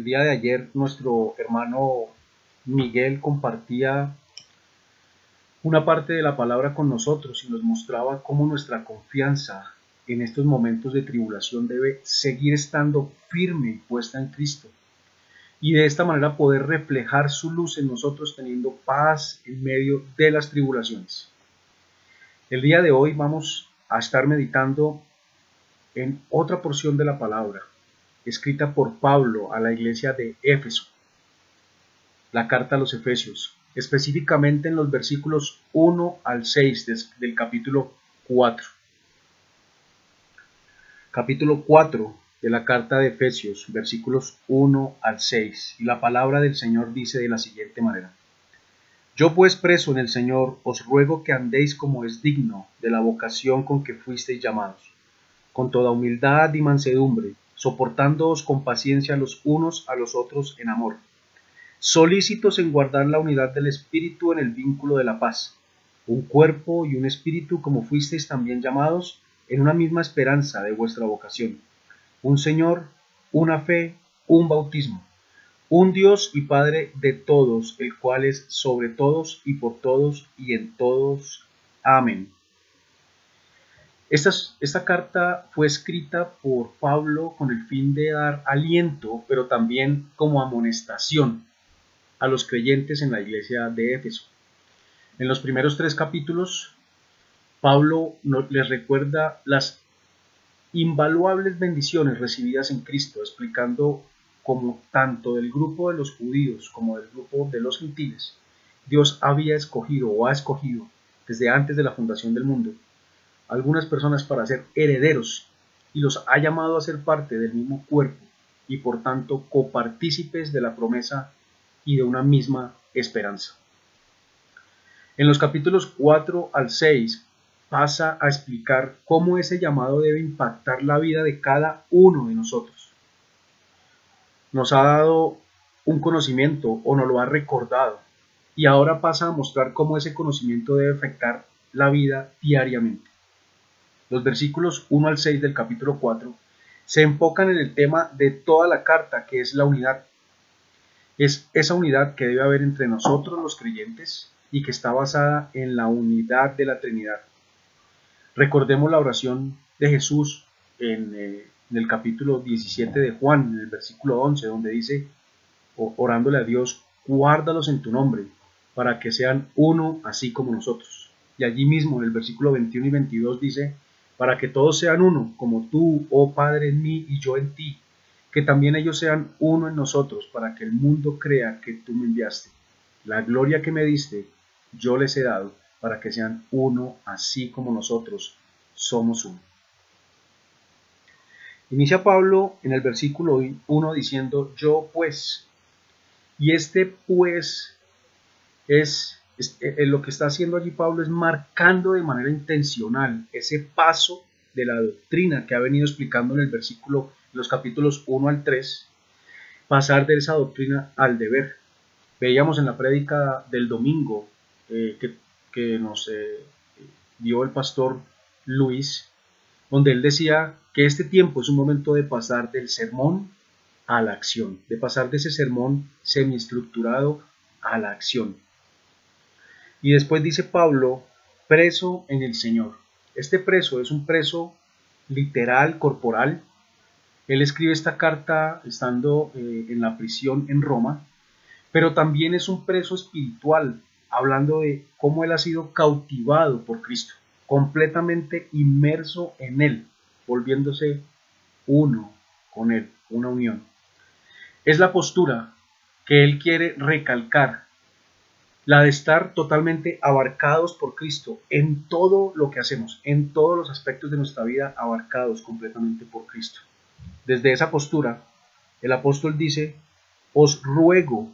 el día de ayer nuestro hermano Miguel compartía una parte de la palabra con nosotros y nos mostraba cómo nuestra confianza en estos momentos de tribulación debe seguir estando firme y puesta en Cristo. Y de esta manera poder reflejar su luz en nosotros teniendo paz en medio de las tribulaciones. El día de hoy vamos a estar meditando en otra porción de la palabra, escrita por Pablo a la iglesia de Éfeso, la carta a los Efesios, específicamente en los versículos 1 al 6 del capítulo 4. Capítulo 4 de la carta de Efesios, versículos 1 al 6. Y la palabra del Señor dice de la siguiente manera. Yo pues preso en el Señor os ruego que andéis como es digno de la vocación con que fuisteis llamados, con toda humildad y mansedumbre, soportándoos con paciencia los unos a los otros en amor, solícitos en guardar la unidad del Espíritu en el vínculo de la paz, un cuerpo y un espíritu como fuisteis también llamados en una misma esperanza de vuestra vocación, un Señor, una fe, un bautismo, un Dios y Padre de todos, el cual es sobre todos y por todos y en todos. Amén. Esta, carta fue escrita por Pablo con el fin de dar aliento, pero también como amonestación a los creyentes en la iglesia de Éfeso. En los primeros tres capítulos, Pablo les recuerda las invaluables bendiciones recibidas en Cristo, explicando cómo tanto del grupo de los judíos como del grupo de los gentiles, Dios había escogido o ha escogido desde antes de la fundación del mundo algunas personas para ser herederos y los ha llamado a ser parte del mismo cuerpo y por tanto copartícipes de la promesa y de una misma esperanza. En los capítulos 4 al 6 pasa a explicar cómo ese llamado debe impactar la vida de cada uno de nosotros. Nos ha dado un conocimiento o nos lo ha recordado y ahora pasa a mostrar cómo ese conocimiento debe afectar la vida diariamente los versículos 1 al 6 del capítulo 4, se enfocan en el tema de toda la carta, que es la unidad. Es esa unidad que debe haber entre nosotros los creyentes y que está basada en la unidad de la Trinidad. Recordemos la oración de Jesús en, eh, en el capítulo 17 de Juan, en el versículo 11, donde dice, orándole a Dios, guárdalos en tu nombre, para que sean uno así como nosotros. Y allí mismo en el versículo 21 y 22 dice, para que todos sean uno, como tú, oh Padre, en mí y yo en ti, que también ellos sean uno en nosotros, para que el mundo crea que tú me enviaste. La gloria que me diste, yo les he dado, para que sean uno, así como nosotros somos uno. Inicia Pablo en el versículo 1 diciendo, yo pues, y este pues es eh, eh, lo que está haciendo allí Pablo es marcando de manera intencional ese paso de la doctrina que ha venido explicando en el versículo, los capítulos 1 al 3, pasar de esa doctrina al deber. Veíamos en la prédica del domingo eh, que, nos dio el pastor Luis, donde él decía que este tiempo es un momento de pasar del sermón a la acción, de pasar de ese sermón semiestructurado a la acción. Y después dice Pablo, preso en el Señor. Este preso es un preso literal, corporal. Él escribe esta carta estando eh, en la prisión en Roma, pero también es un preso espiritual, hablando de cómo él ha sido cautivado por Cristo, completamente inmerso en Él, volviéndose uno con Él, una unión. Es la postura que él quiere recalcar la de estar totalmente abarcados por Cristo en todo lo que hacemos, en todos los aspectos de nuestra vida, abarcados completamente por Cristo. Desde esa postura, el apóstol dice, os ruego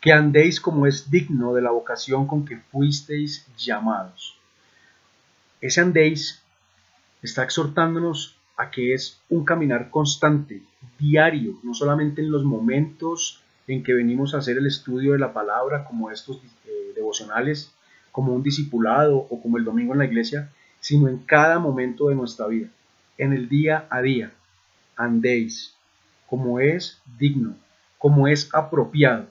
que andéis como es digno de la vocación con que fuisteis llamados. Ese andéis está exhortándonos a que es un caminar constante, diario, no solamente en los momentos en que venimos a hacer el estudio de la palabra, como estos eh, devocionales, como un discipulado o como el domingo en la iglesia, sino en cada momento de nuestra vida, en el día a día. Andéis, como es digno, como es apropiado,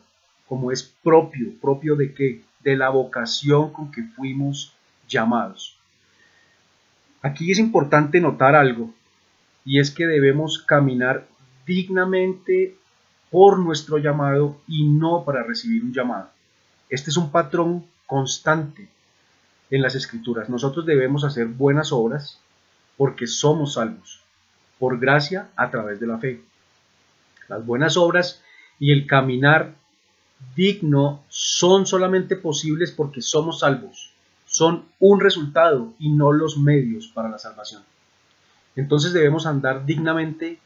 como es propio, propio de qué? De la vocación con que fuimos llamados. Aquí es importante notar algo, y es que debemos caminar dignamente por nuestro llamado y no para recibir un llamado. Este es un patrón constante en las escrituras. Nosotros debemos hacer buenas obras porque somos salvos, por gracia a través de la fe. Las buenas obras y el caminar digno son solamente posibles porque somos salvos. Son un resultado y no los medios para la salvación. Entonces debemos andar dignamente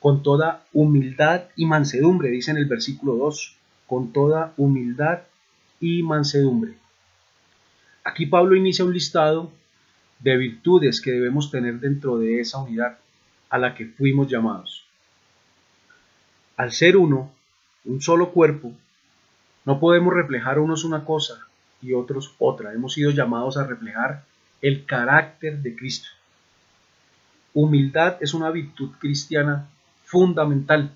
con toda humildad y mansedumbre, dice en el versículo 2, con toda humildad y mansedumbre. Aquí Pablo inicia un listado de virtudes que debemos tener dentro de esa unidad a la que fuimos llamados. Al ser uno, un solo cuerpo, no podemos reflejar unos una cosa y otros otra. Hemos sido llamados a reflejar el carácter de Cristo. Humildad es una virtud cristiana fundamental.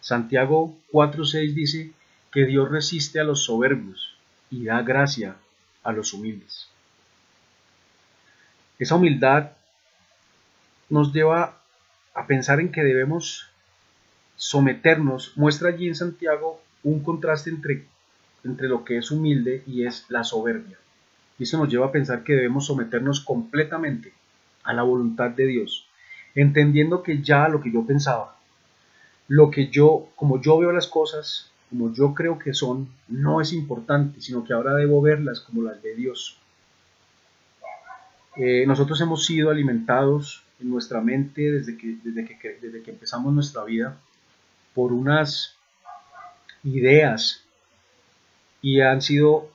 Santiago 4.6 dice que Dios resiste a los soberbios y da gracia a los humildes. Esa humildad nos lleva a pensar en que debemos someternos. Muestra allí en Santiago un contraste entre, entre lo que es humilde y es la soberbia. Y eso nos lleva a pensar que debemos someternos completamente a la voluntad de Dios, entendiendo que ya lo que yo pensaba, lo que yo, como yo veo las cosas, como yo creo que son, no es importante, sino que ahora debo verlas como las de Dios. Eh, nosotros hemos sido alimentados en nuestra mente desde que, desde, que, desde que empezamos nuestra vida por unas ideas y han sido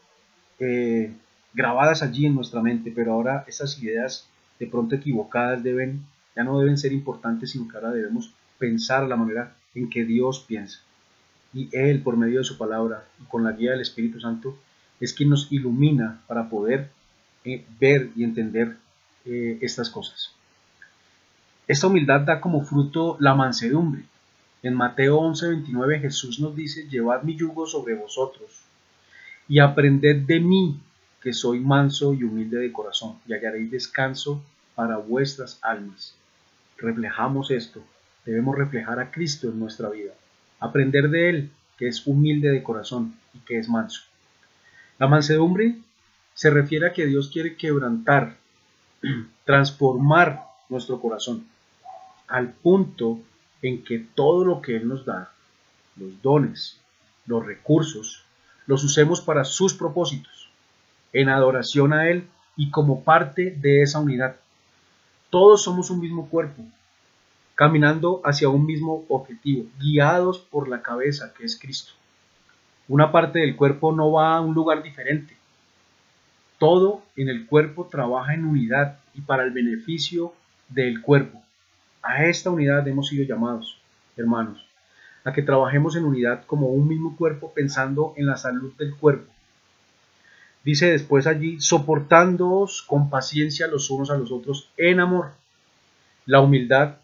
eh, grabadas allí en nuestra mente, pero ahora esas ideas de pronto equivocadas deben, ya no deben ser importantes, sino que ahora debemos pensar la manera en que Dios piensa. Y Él, por medio de su palabra y con la guía del Espíritu Santo, es quien nos ilumina para poder eh, ver y entender eh, estas cosas. Esta humildad da como fruto la mansedumbre. En Mateo 11:29 Jesús nos dice, llevad mi yugo sobre vosotros y aprended de mí, que soy manso y humilde de corazón, y hallaréis descanso para vuestras almas. Reflejamos esto Debemos reflejar a Cristo en nuestra vida, aprender de Él, que es humilde de corazón y que es manso. La mansedumbre se refiere a que Dios quiere quebrantar, transformar nuestro corazón, al punto en que todo lo que Él nos da, los dones, los recursos, los usemos para sus propósitos, en adoración a Él y como parte de esa unidad. Todos somos un mismo cuerpo, caminando hacia un mismo objetivo, guiados por la cabeza que es Cristo. Una parte del cuerpo no va a un lugar diferente. Todo en el cuerpo trabaja en unidad y para el beneficio del cuerpo. A esta unidad hemos sido llamados, hermanos, a que trabajemos en unidad como un mismo cuerpo pensando en la salud del cuerpo. Dice después allí, soportándoos con paciencia los unos a los otros en amor. La humildad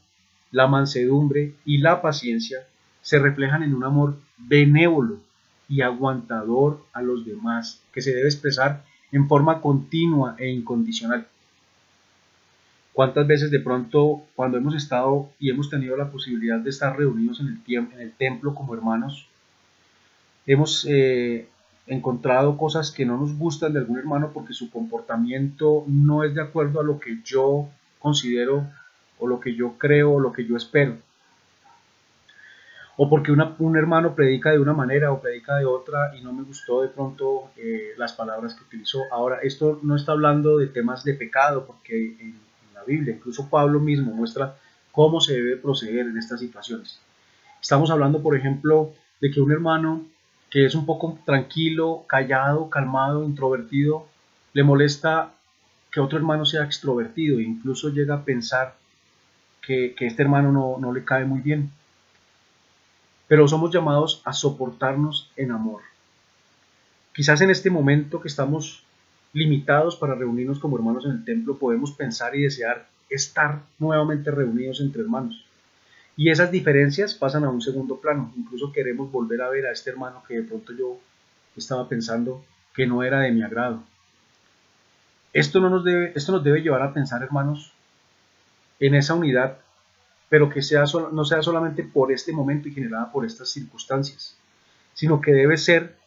la mansedumbre y la paciencia se reflejan en un amor benévolo y aguantador a los demás, que se debe expresar en forma continua e incondicional. ¿Cuántas veces de pronto cuando hemos estado y hemos tenido la posibilidad de estar reunidos en el, en el templo como hermanos, hemos eh, encontrado cosas que no nos gustan de algún hermano porque su comportamiento no es de acuerdo a lo que yo considero o lo que yo creo o lo que yo espero. O porque un hermano predica de una manera o predica de otra y no me gustó de pronto eh, las palabras que utilizó. Ahora, esto no está hablando de temas de pecado, porque en, la Biblia, incluso Pablo mismo muestra cómo se debe proceder en estas situaciones. Estamos hablando, por ejemplo, de que un hermano que es un poco tranquilo, callado, calmado, introvertido, le molesta que otro hermano sea extrovertido e incluso llega a pensar que, este hermano no, no le cae muy bien. Pero somos llamados a soportarnos en amor. Quizás en este momento que estamos limitados para reunirnos como hermanos en el templo, podemos pensar y desear estar nuevamente reunidos entre hermanos. Y esas diferencias pasan a un segundo plano. Incluso queremos volver a ver a este hermano que de pronto yo estaba pensando que no era de mi agrado. Esto, no nos, debe, esto nos debe llevar a pensar, hermanos, en esa unidad, pero que sea, no sea solamente por este momento y generada por estas circunstancias, sino que debe ser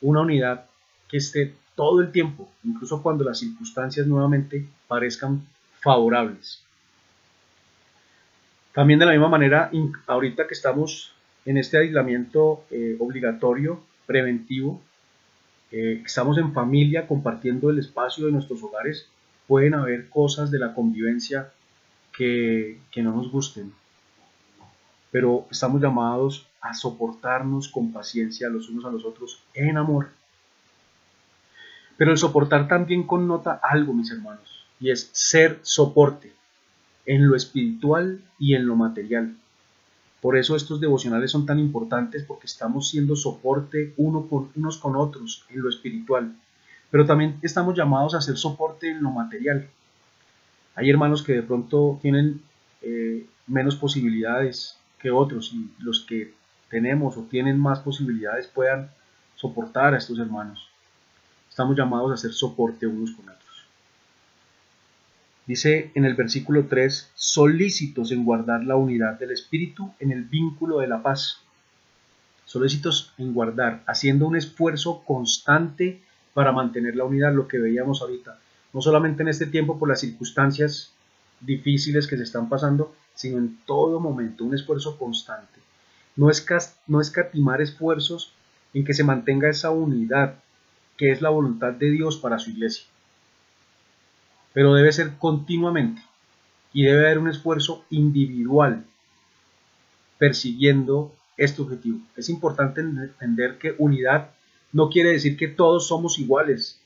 una unidad que esté todo el tiempo, incluso cuando las circunstancias nuevamente parezcan favorables. También de la misma manera, ahorita que estamos en este aislamiento eh, obligatorio, preventivo, eh, estamos en familia compartiendo el espacio de nuestros hogares, pueden haber cosas de la convivencia que, que no nos gusten, pero estamos llamados a soportarnos con paciencia los unos a los otros en amor. Pero el soportar también connota algo, mis hermanos, y es ser soporte en lo espiritual y en lo material. Por eso estos devocionales son tan importantes porque estamos siendo soporte uno con, unos con otros en lo espiritual, pero también estamos llamados a ser soporte en lo material. Hay hermanos que de pronto tienen eh, menos posibilidades que otros y los que tenemos o tienen más posibilidades puedan soportar a estos hermanos. Estamos llamados a ser soporte unos con otros. Dice en el versículo 3, solícitos en guardar la unidad del Espíritu en el vínculo de la paz. Solícitos en guardar, haciendo un esfuerzo constante para mantener la unidad, lo que veíamos ahorita. No solamente en este tiempo por las circunstancias difíciles que se están pasando, sino en todo momento, un esfuerzo constante. No, no escatimar esfuerzos en que se mantenga esa unidad, que es la voluntad de Dios para su iglesia pero debe ser continuamente y debe haber un esfuerzo individual persiguiendo este objetivo. Es importante entender que unidad no quiere decir que todos somos iguales.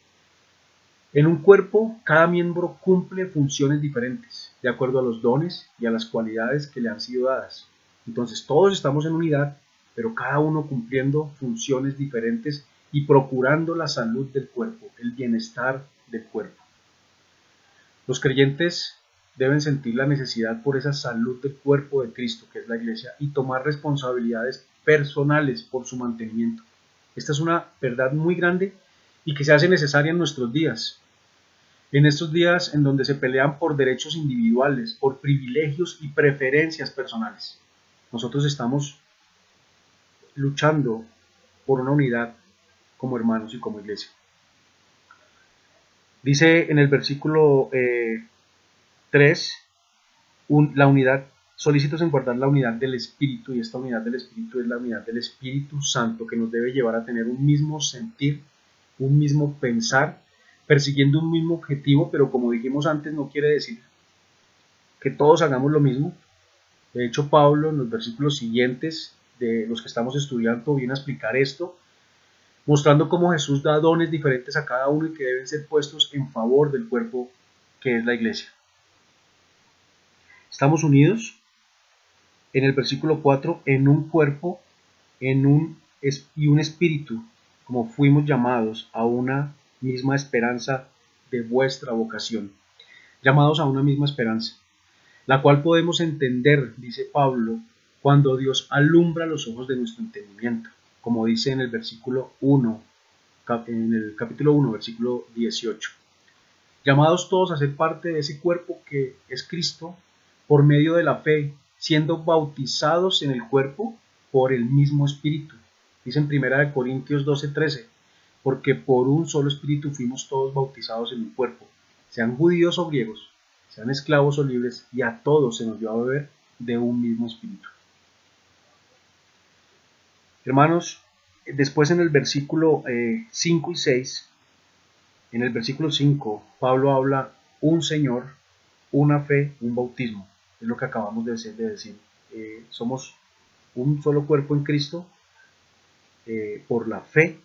En un cuerpo, cada miembro cumple funciones diferentes, de acuerdo a los dones y a las cualidades que le han sido dadas. Entonces, todos estamos en unidad, pero cada uno cumpliendo funciones diferentes y procurando la salud del cuerpo, el bienestar del cuerpo. Los creyentes deben sentir la necesidad por esa salud del cuerpo de Cristo, que es la iglesia, y tomar responsabilidades personales por su mantenimiento. Esta es una verdad muy grande y que se hace necesaria en nuestros días. En estos días en donde se pelean por derechos individuales, por privilegios y preferencias personales. Nosotros estamos luchando por una unidad como hermanos y como iglesia. Dice en el versículo 3, eh, la unidad, solícitos en guardar la unidad del Espíritu, y esta unidad del Espíritu es la unidad del Espíritu Santo, que nos debe llevar a tener un mismo sentir, un mismo pensar, persiguiendo un mismo objetivo, pero como dijimos antes, no quiere decir que todos hagamos lo mismo. De hecho, Pablo en los versículos siguientes de los que estamos estudiando viene a explicar esto mostrando cómo Jesús da dones diferentes a cada uno y que deben ser puestos en favor del cuerpo que es la iglesia. Estamos unidos en el versículo 4 en un cuerpo en un, y un espíritu, como fuimos llamados a una misma esperanza de vuestra vocación. Llamados a una misma esperanza, la cual podemos entender, dice Pablo, cuando Dios alumbra los ojos de nuestro entendimiento como dice en el versículo 1, en el capítulo 1, versículo 18. Llamados todos a ser parte de ese cuerpo que es Cristo por medio de la fe, siendo bautizados en el cuerpo por el mismo Espíritu. Dice en 1 Corintios 12:13, porque por un solo Espíritu fuimos todos bautizados en un cuerpo, sean judíos o griegos, sean esclavos o libres, y a todos se nos dio a beber de un mismo Espíritu. Hermanos, después en el versículo 5 eh, y 6, en el versículo 5, Pablo habla un Señor, una fe, un bautismo. Es lo que acabamos de decir. Eh, somos un solo cuerpo en Cristo eh, por la fe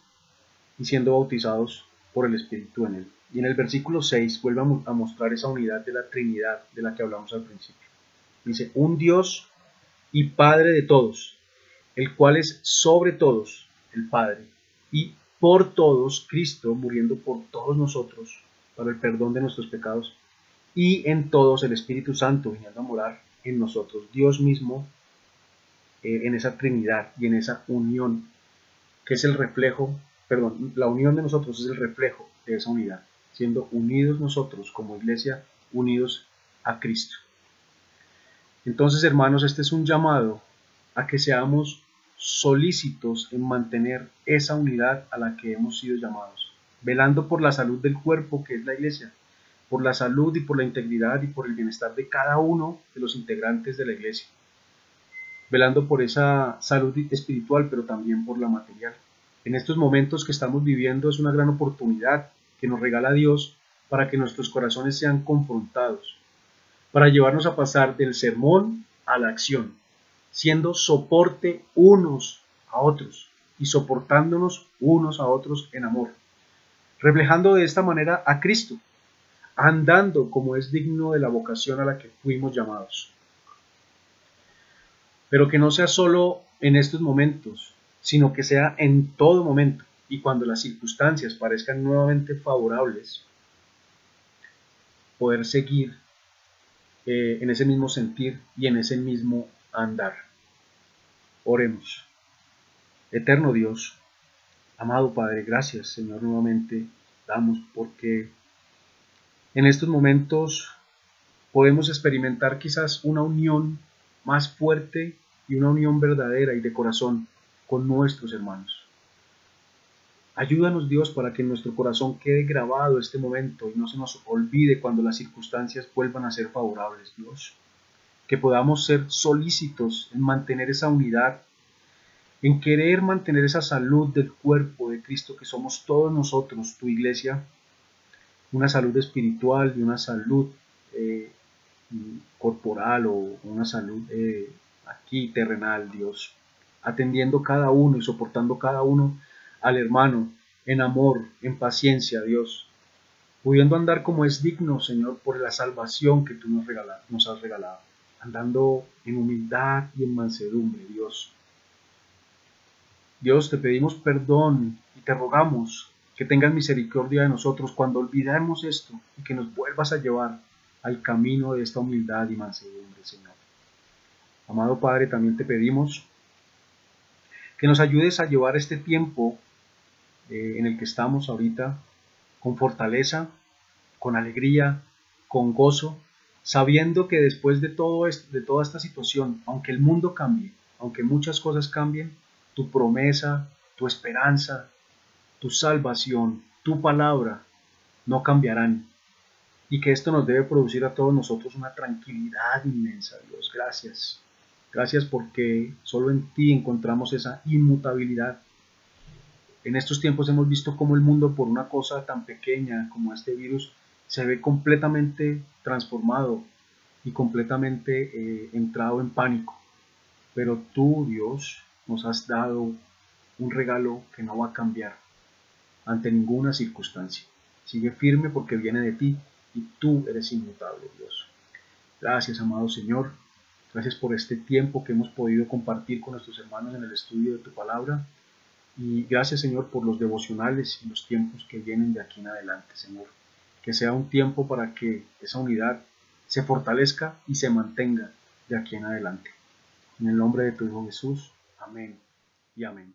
y siendo bautizados por el Espíritu en él. Y en el versículo 6 vuelve a mostrar esa unidad de la Trinidad de la que hablamos al principio. Dice, un Dios y Padre de todos, el cual es sobre todos el Padre, y por todos Cristo muriendo por todos nosotros para el perdón de nuestros pecados, y en todos el Espíritu Santo viniendo a morar en nosotros. Dios mismo eh, en esa Trinidad y en esa unión, que es el reflejo, perdón, la unión de nosotros es el reflejo de esa unidad, siendo unidos nosotros como iglesia, unidos a Cristo. Entonces, hermanos, este es un llamado a que seamos solícitos en mantener esa unidad a la que hemos sido llamados, velando por la salud del cuerpo que es la iglesia, por la salud y por la integridad y por el bienestar de cada uno de los integrantes de la iglesia, velando por esa salud espiritual, pero también por la material. En estos momentos que estamos viviendo es una gran oportunidad que nos regala Dios para que nuestros corazones sean confrontados, para llevarnos a pasar del sermón a la acción, siendo soporte unos a otros y soportándonos unos a otros en amor, reflejando de esta manera a Cristo, andando como es digno de la vocación a la que fuimos llamados. Pero que no sea solo en estos momentos, sino que sea en todo momento y cuando las circunstancias parezcan nuevamente favorables, poder seguir eh, en ese mismo sentir y en ese mismo andar. Oremos. Eterno Dios, amado Padre, gracias Señor nuevamente damos porque en estos momentos podemos experimentar quizás una unión más fuerte y una unión verdadera y de corazón con nuestros hermanos. Ayúdanos Dios para que en nuestro corazón quede grabado este momento y no se nos olvide cuando las circunstancias vuelvan a ser favorables, Dios. Que podamos ser solícitos en mantener esa unidad, en querer mantener esa salud del cuerpo de Cristo que somos todos nosotros, tu iglesia, una salud espiritual y una salud eh, corporal o una salud eh, aquí terrenal, Dios, atendiendo cada uno y soportando cada uno al hermano en amor, en paciencia, Dios, pudiendo andar como es digno, Señor, por la salvación que tú nos, nos has regalado, andando en humildad y en mansedumbre, Dios. Dios, te pedimos perdón y te rogamos que tengas misericordia de nosotros cuando olvidemos esto y que nos vuelvas a llevar al camino de esta humildad y mansedumbre, Señor. Amado Padre, también te pedimos que nos ayudes a llevar este tiempo eh, en el que estamos ahorita con fortaleza, con alegría, con gozo, sabiendo que después de todo esto, de toda esta situación, aunque el mundo cambie, aunque muchas cosas cambien, tu promesa, tu esperanza, tu salvación, tu palabra no cambiarán. Y que esto nos debe producir a todos nosotros una tranquilidad inmensa, Dios. Gracias. Gracias porque solo en ti encontramos esa inmutabilidad en estos tiempos hemos visto cómo el mundo por una cosa tan pequeña como este virus se ve completamente transformado y completamente eh, entrado en pánico. Pero tú, Dios, nos has dado un regalo que no va a cambiar ante ninguna circunstancia. Sigue firme porque viene de ti y tú eres inmutable, Dios. Gracias, amado Señor. Gracias por este tiempo que hemos podido compartir con nuestros hermanos en el estudio de tu palabra. Y gracias Señor por los devocionales y los tiempos que vienen de aquí en adelante, Señor. Que sea un tiempo para que esa unidad se fortalezca y se mantenga de aquí en adelante. En el nombre de tu Hijo Jesús. Amén y amén.